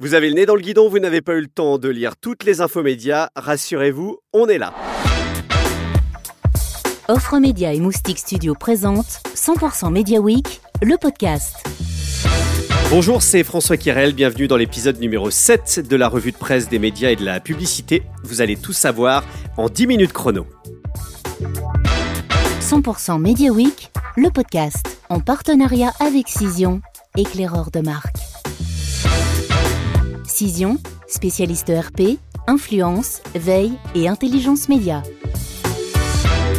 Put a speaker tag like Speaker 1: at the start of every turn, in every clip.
Speaker 1: Vous avez le nez dans le guidon, vous n'avez pas eu le temps de lire toutes les infos médias, rassurez-vous, on est là.
Speaker 2: Offre Média et Moustique Studio présente 100% Media Week, le podcast.
Speaker 1: Bonjour, c'est François Kirel, bienvenue dans l'épisode numéro 7 de la revue de presse des médias et de la publicité. Vous allez tout savoir en 10 minutes chrono.
Speaker 2: 100% Media Week, le podcast, en partenariat avec Cision, éclaireur de marque. Cision, spécialiste RP, influence, veille et intelligence média.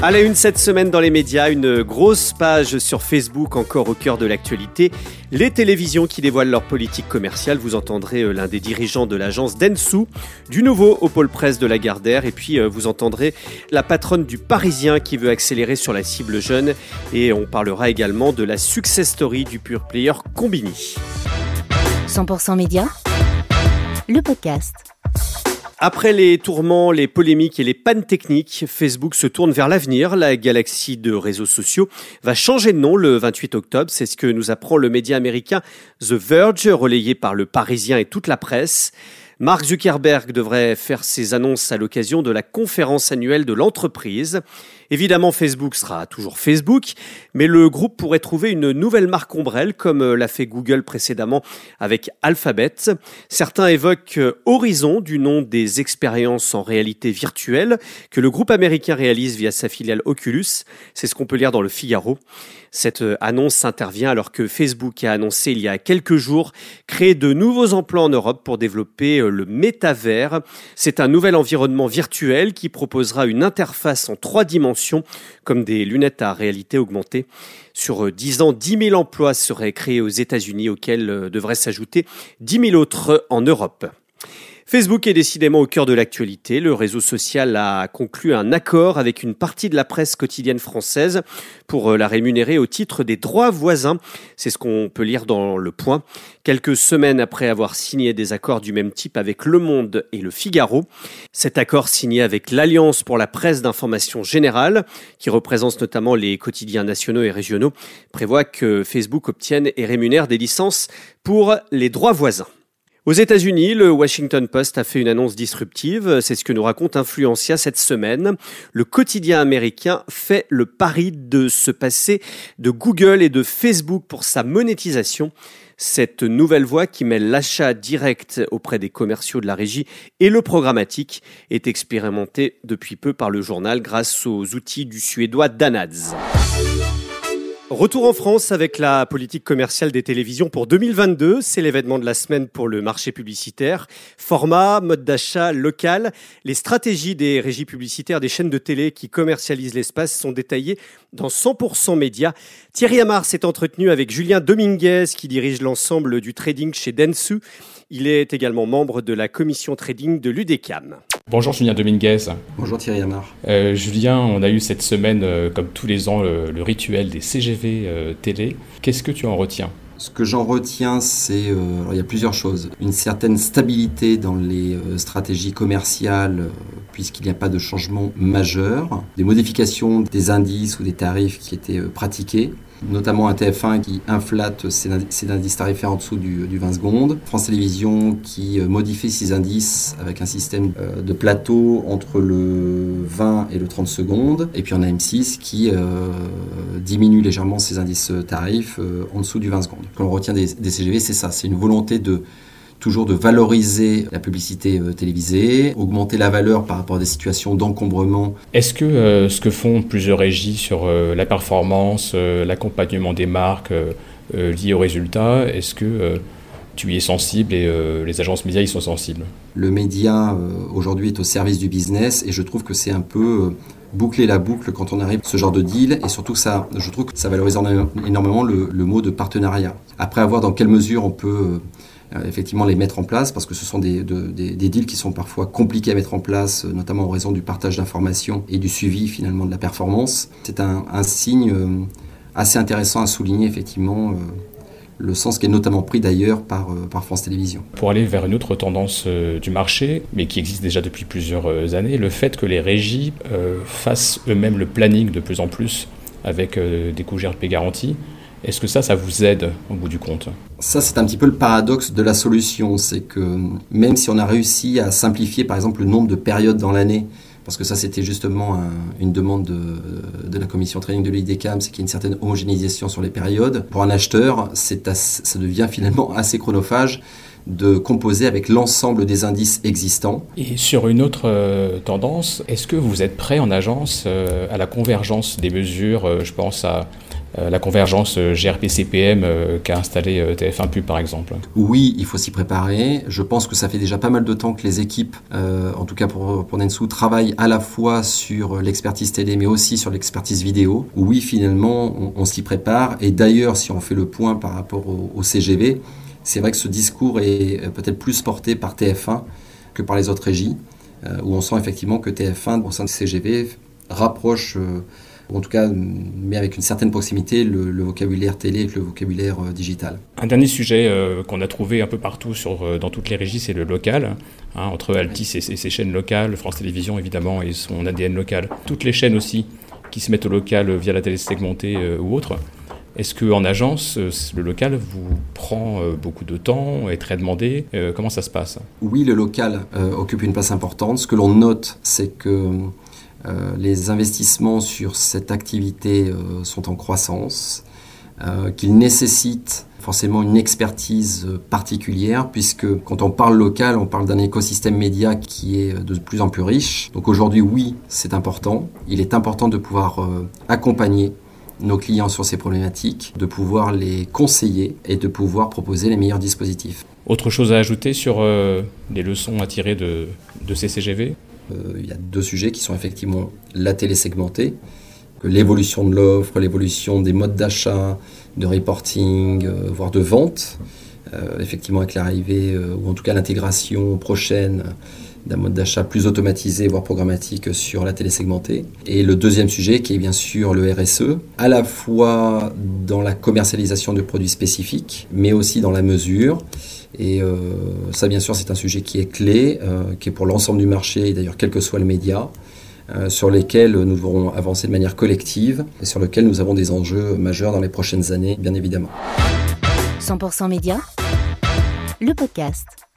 Speaker 1: À la une cette semaine dans les médias, une grosse page sur Facebook encore au cœur de l'actualité. Les télévisions qui dévoilent leur politique commerciale. Vous entendrez euh, l'un des dirigeants de l'agence Densu, du nouveau au pôle presse de la Gardère. Et puis euh, vous entendrez la patronne du Parisien qui veut accélérer sur la cible jeune. Et on parlera également de la success story du pure player Combini.
Speaker 2: 100% média, le podcast.
Speaker 1: Après les tourments, les polémiques et les pannes techniques, Facebook se tourne vers l'avenir. La galaxie de réseaux sociaux va changer de nom le 28 octobre. C'est ce que nous apprend le média américain The Verge, relayé par le Parisien et toute la presse. Mark Zuckerberg devrait faire ses annonces à l'occasion de la conférence annuelle de l'entreprise. Évidemment, Facebook sera toujours Facebook, mais le groupe pourrait trouver une nouvelle marque ombrelle comme euh, l'a fait Google précédemment avec Alphabet. Certains évoquent euh, Horizon du nom des expériences en réalité virtuelle que le groupe américain réalise via sa filiale Oculus. C'est ce qu'on peut lire dans le Figaro. Cette euh, annonce intervient alors que Facebook a annoncé il y a quelques jours créer de nouveaux emplois en Europe pour développer le métavers. C'est un nouvel environnement virtuel qui proposera une interface en trois dimensions comme des lunettes à réalité augmentée. Sur 10 ans, 10 000 emplois seraient créés aux États-Unis, auxquels euh, devraient s'ajouter 10 000 autres en Europe. Facebook est décidément au cœur de l'actualité. Le réseau social a conclu un accord avec une partie de la presse quotidienne française pour euh, la rémunérer au titre des droits voisins. C'est ce qu'on peut lire dans Le Point. Quelques semaines après avoir signé des accords du même type avec Le Monde et Le Figaro. Cet accord signé avec l'Alliance pour la presse d'information générale, qui représente notamment les quotidiens nationaux et régionaux, prévoit que Facebook obtienne et rémunère des licences pour les droits voisins. Aux États-Unis, le Washington Post a fait une annonce disruptive. C'est ce que nous raconte Influencia cette semaine. Le quotidien américain fait le pari de se passer de Google et de Facebook pour sa monétisation. Cette nouvelle voie qui mêle l'achat direct auprès des commerciaux de la régie et le programmatique est expérimentée depuis peu par le journal grâce aux outils du suédois Danads. Retour en France avec la politique commerciale des télévisions pour 2022. C'est l'événement de la semaine pour le marché publicitaire. Format, mode d'achat, local. Les stratégies des régies publicitaires des chaînes de télé qui commercialisent l'espace sont détaillées dans 100% médias. Thierry Amar s'est entretenu avec Julien Dominguez qui dirige l'ensemble du trading chez Densu. Il est également membre de la commission trading de l'UDECAM.
Speaker 3: Bonjour Julien Dominguez.
Speaker 4: Bonjour Thierry Amar.
Speaker 3: Euh, Julien, on a eu cette semaine, euh, comme tous les ans, le, rituel des CGV euh, télé. Qu'est-ce que tu en retiens?
Speaker 4: Ce que j'en retiens, c'est il y a plusieurs choses. Une certaine stabilité dans les stratégies commerciales, puisqu'il n'y a pas de changement majeur. Des modifications des indices ou des tarifs qui étaient pratiqués notamment un TF1 qui inflate ses, indices tarifaires en dessous du, 20 secondes, France Télévisions qui euh, modifie ses indices avec un système euh, de plateau entre le 20 et le 30 secondes, et puis on a M6 qui euh, diminue légèrement ses indices tarifs en dessous du 20 secondes. Quand on retient des CGV, c'est ça, c'est une volonté de toujours de valoriser la publicité euh, télévisée, augmenter la valeur par rapport à des situations d'encombrement.
Speaker 3: Est-ce que euh, ce que font plusieurs régies sur euh, la performance, l'accompagnement des marques liées aux résultats, est-ce que tu y es sensible et les agences médias y sont sensibles?
Speaker 4: Le média aujourd'hui est au service du business et je trouve que c'est un peu boucler la boucle quand on arrive à ce genre de deal et surtout ça, je trouve que ça valorise énormément le, le mot de partenariat. Après, à voir dans quelle mesure on peut effectivement les mettre en place parce que ce sont des, deals qui sont parfois compliqués à mettre en place, euh, notamment en raison du partage d'informations et du suivi finalement de la performance. C'est un, signe euh, assez intéressant à souligner effectivement le sens qui est notamment pris d'ailleurs par, par, France Télévisions.
Speaker 3: Pour aller vers une autre tendance du marché, mais qui existe déjà depuis plusieurs années, le fait que les régies fassent eux-mêmes le planning de plus en plus avec des coûts GRP garantis, Est-ce que ça, ça vous aide au bout du compte?
Speaker 4: Ça, c'est un petit peu le paradoxe de la solution. C'est que même si on a réussi à simplifier, par exemple, le nombre de périodes dans l'année, parce que ça, c'était justement une demande de, la commission training de l'IDECAM, c'est qu'il y ait une certaine homogénéisation sur les périodes. Pour un acheteur, ça devient finalement assez chronophage de composer avec l'ensemble des indices existants.
Speaker 3: Et sur une autre euh, tendance, est-ce que vous êtes prêt en agence euh, à la convergence des mesures euh, Je pense à la convergence GRP-CPM qu'a installé TF1 Pub par exemple
Speaker 4: Oui, il faut s'y préparer. Je pense que ça fait déjà pas mal de temps que les équipes, en tout cas pour, Nensu, travaillent à la fois sur l'expertise télé mais aussi sur l'expertise vidéo. Oui, finalement, on, s'y prépare. Et d'ailleurs, si on fait le point par rapport au CGV, c'est vrai que ce discours est euh, peut-être plus porté par TF1 que par les autres régies, euh, où on sent effectivement que TF1, au sein de CGV, rapproche, euh, ou en tout cas met avec une certaine proximité le, vocabulaire télé avec le vocabulaire digital.
Speaker 3: Un dernier sujet qu'on a trouvé un peu partout sur, dans toutes les régies, c'est le local, hein, entre Altis et, ses chaînes locales, France Télévisions évidemment et son ADN local. Toutes les chaînes aussi qui se mettent au local via la télé segmentée ou autre. Est-ce qu'en agence, euh, le local vous prend euh, beaucoup de temps, est très demandé euh, Comment ça se passe?
Speaker 4: Oui, le local occupe une place importante. Ce que l'on note, c'est que les investissements sur cette activité sont en croissance, qu'ils nécessitent forcément une expertise particulière, puisque quand on parle local, on parle d'un écosystème média qui est de plus en plus riche. Donc aujourd'hui, oui, c'est important. Il est important de pouvoir accompagner nos clients sur ces problématiques, de pouvoir les conseiller et de pouvoir proposer les meilleurs dispositifs.
Speaker 3: Autre chose à ajouter sur euh, les leçons à tirer de, de
Speaker 4: euh, Il y a deux sujets qui sont effectivement la télé segmentée, l'évolution de l'offre, l'évolution des modes d'achat, de reporting, euh, voire de vente. effectivement, avec l'arrivée, ou en tout cas l'intégration prochaine d'un mode d'achat plus automatisé, voire programmatique sur la télé segmentée. Et le deuxième sujet qui est bien sûr le RSE, à la fois dans la commercialisation de produits spécifiques, mais aussi dans la mesure. Et euh, ça, bien sûr, c'est un sujet qui est clé, euh, qui est pour l'ensemble du marché, et d'ailleurs, quel que soit le média, euh, sur lesquels nous devrons avancer de manière collective et sur lesquels nous avons des enjeux majeurs dans les prochaines années, bien évidemment.
Speaker 2: 100% Média, le podcast.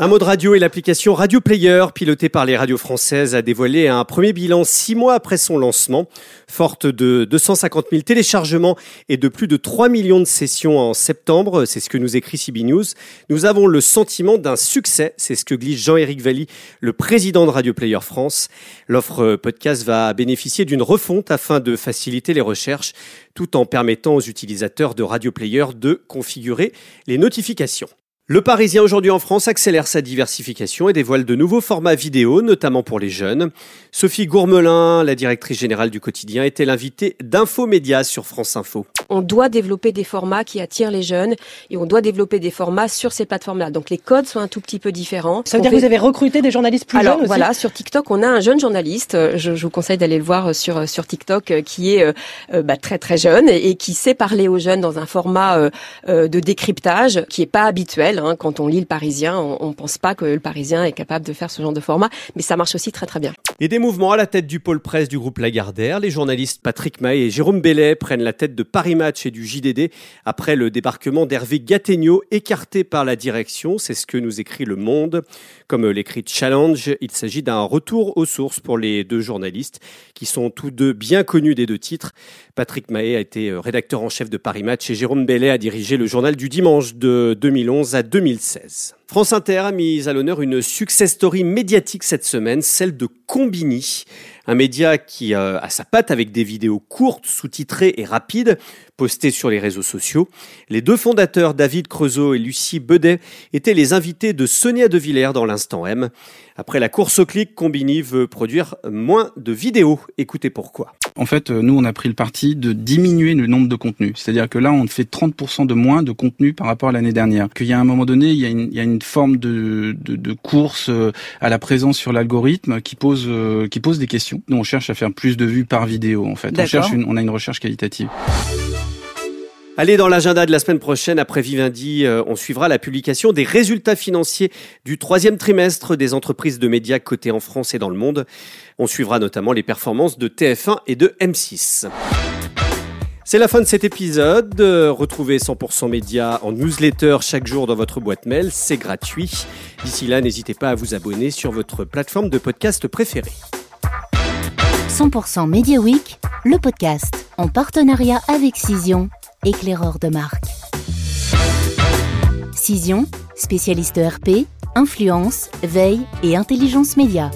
Speaker 1: Un mot de radio et l'application Radio Player, pilotée par les radios françaises, a dévoilé un premier bilan six mois après son lancement. Forte de 250 000 téléchargements et de plus de 3 millions de sessions en septembre, c'est ce que nous écrit CB News, nous avons le sentiment d'un succès, c'est ce que glisse Jean-Éric Valli, le président de Radio Player France. L'offre podcast va bénéficier d'une refonte afin de faciliter les recherches tout en permettant aux utilisateurs de Radio Player de configurer les notifications. Le Parisien aujourd'hui en France accélère sa diversification et dévoile de nouveaux formats vidéo, notamment pour les jeunes. Sophie Gourmelin, la directrice générale du quotidien, était l'invitée d'Infomédia sur France Info.
Speaker 5: On doit développer des formats qui attirent les jeunes et on doit développer des formats sur ces plateformes-là. Donc les codes sont un tout petit peu différents.
Speaker 6: Ça veut dire que vous avez recruté des journalistes plus
Speaker 5: Alors,
Speaker 6: jeunes aussi
Speaker 5: voilà, sur TikTok, on a un jeune journaliste. Je, je vous conseille d'aller le voir sur sur TikTok, euh, qui est euh, euh, bah, très très jeune et, qui sait parler aux jeunes dans un format de décryptage qui est pas habituel. Hein. Quand on lit le Parisien, on ne pense pas que le Parisien est capable de faire ce genre de format, mais ça marche aussi très très bien.
Speaker 1: Et des mouvements à la tête du pôle presse du groupe Lagardère. Les journalistes Patrick May et Jérôme Bellet prennent la tête de Paris Match et du JDD après le débarquement d'Hervé Gattegno écarté par la direction. C'est ce que nous écrit Le Monde. Comme l'écrit Challenge, il s'agit d'un retour aux sources pour les deux journalistes qui sont tous deux bien connus des deux titres. Patrick Mahé a été rédacteur en chef de Paris Match et Jérôme Bellet a dirigé le journal du dimanche de 2011 à 2016. France Inter a mis à l'honneur une success story médiatique cette semaine, celle de Combini, un média qui euh, a sa patte avec des vidéos courtes, sous-titrées et rapides, postées sur les réseaux sociaux. Les deux fondateurs, David Creusot et Lucie Bedet, étaient les invités de Sonia De Villers dans l'instant M. Après la course au clic, Combini veut produire moins de vidéos. Écoutez pourquoi.
Speaker 7: En fait, euh, nous, on a pris le parti de diminuer le nombre de contenus. C'est-à-dire que là, on fait 30% de moins de contenu par rapport à l'année dernière. Qu'il y a un moment donné, il y a une, forme de, course euh, à la présence sur l'algorithme qui pose des questions. Nous, on cherche à faire plus de vues par vidéo, en fait. On, cherche une, on a une recherche qualitative.
Speaker 1: Allez, dans l'agenda de la semaine prochaine, après Vivendi, euh, on suivra la publication des résultats financiers du troisième trimestre des entreprises de médias cotées en France et dans le monde. On suivra notamment les performances de TF1 et de M6. C'est la fin de cet épisode. Retrouvez 100% Média en newsletter chaque jour dans votre boîte mail. C'est gratuit. D'ici là, n'hésitez pas à vous abonner sur votre plateforme de podcast préférée.
Speaker 2: 100% Media Week, le podcast en partenariat avec Cision, éclaireur de marque. Cision, spécialiste ERP, influence, veille et intelligence média.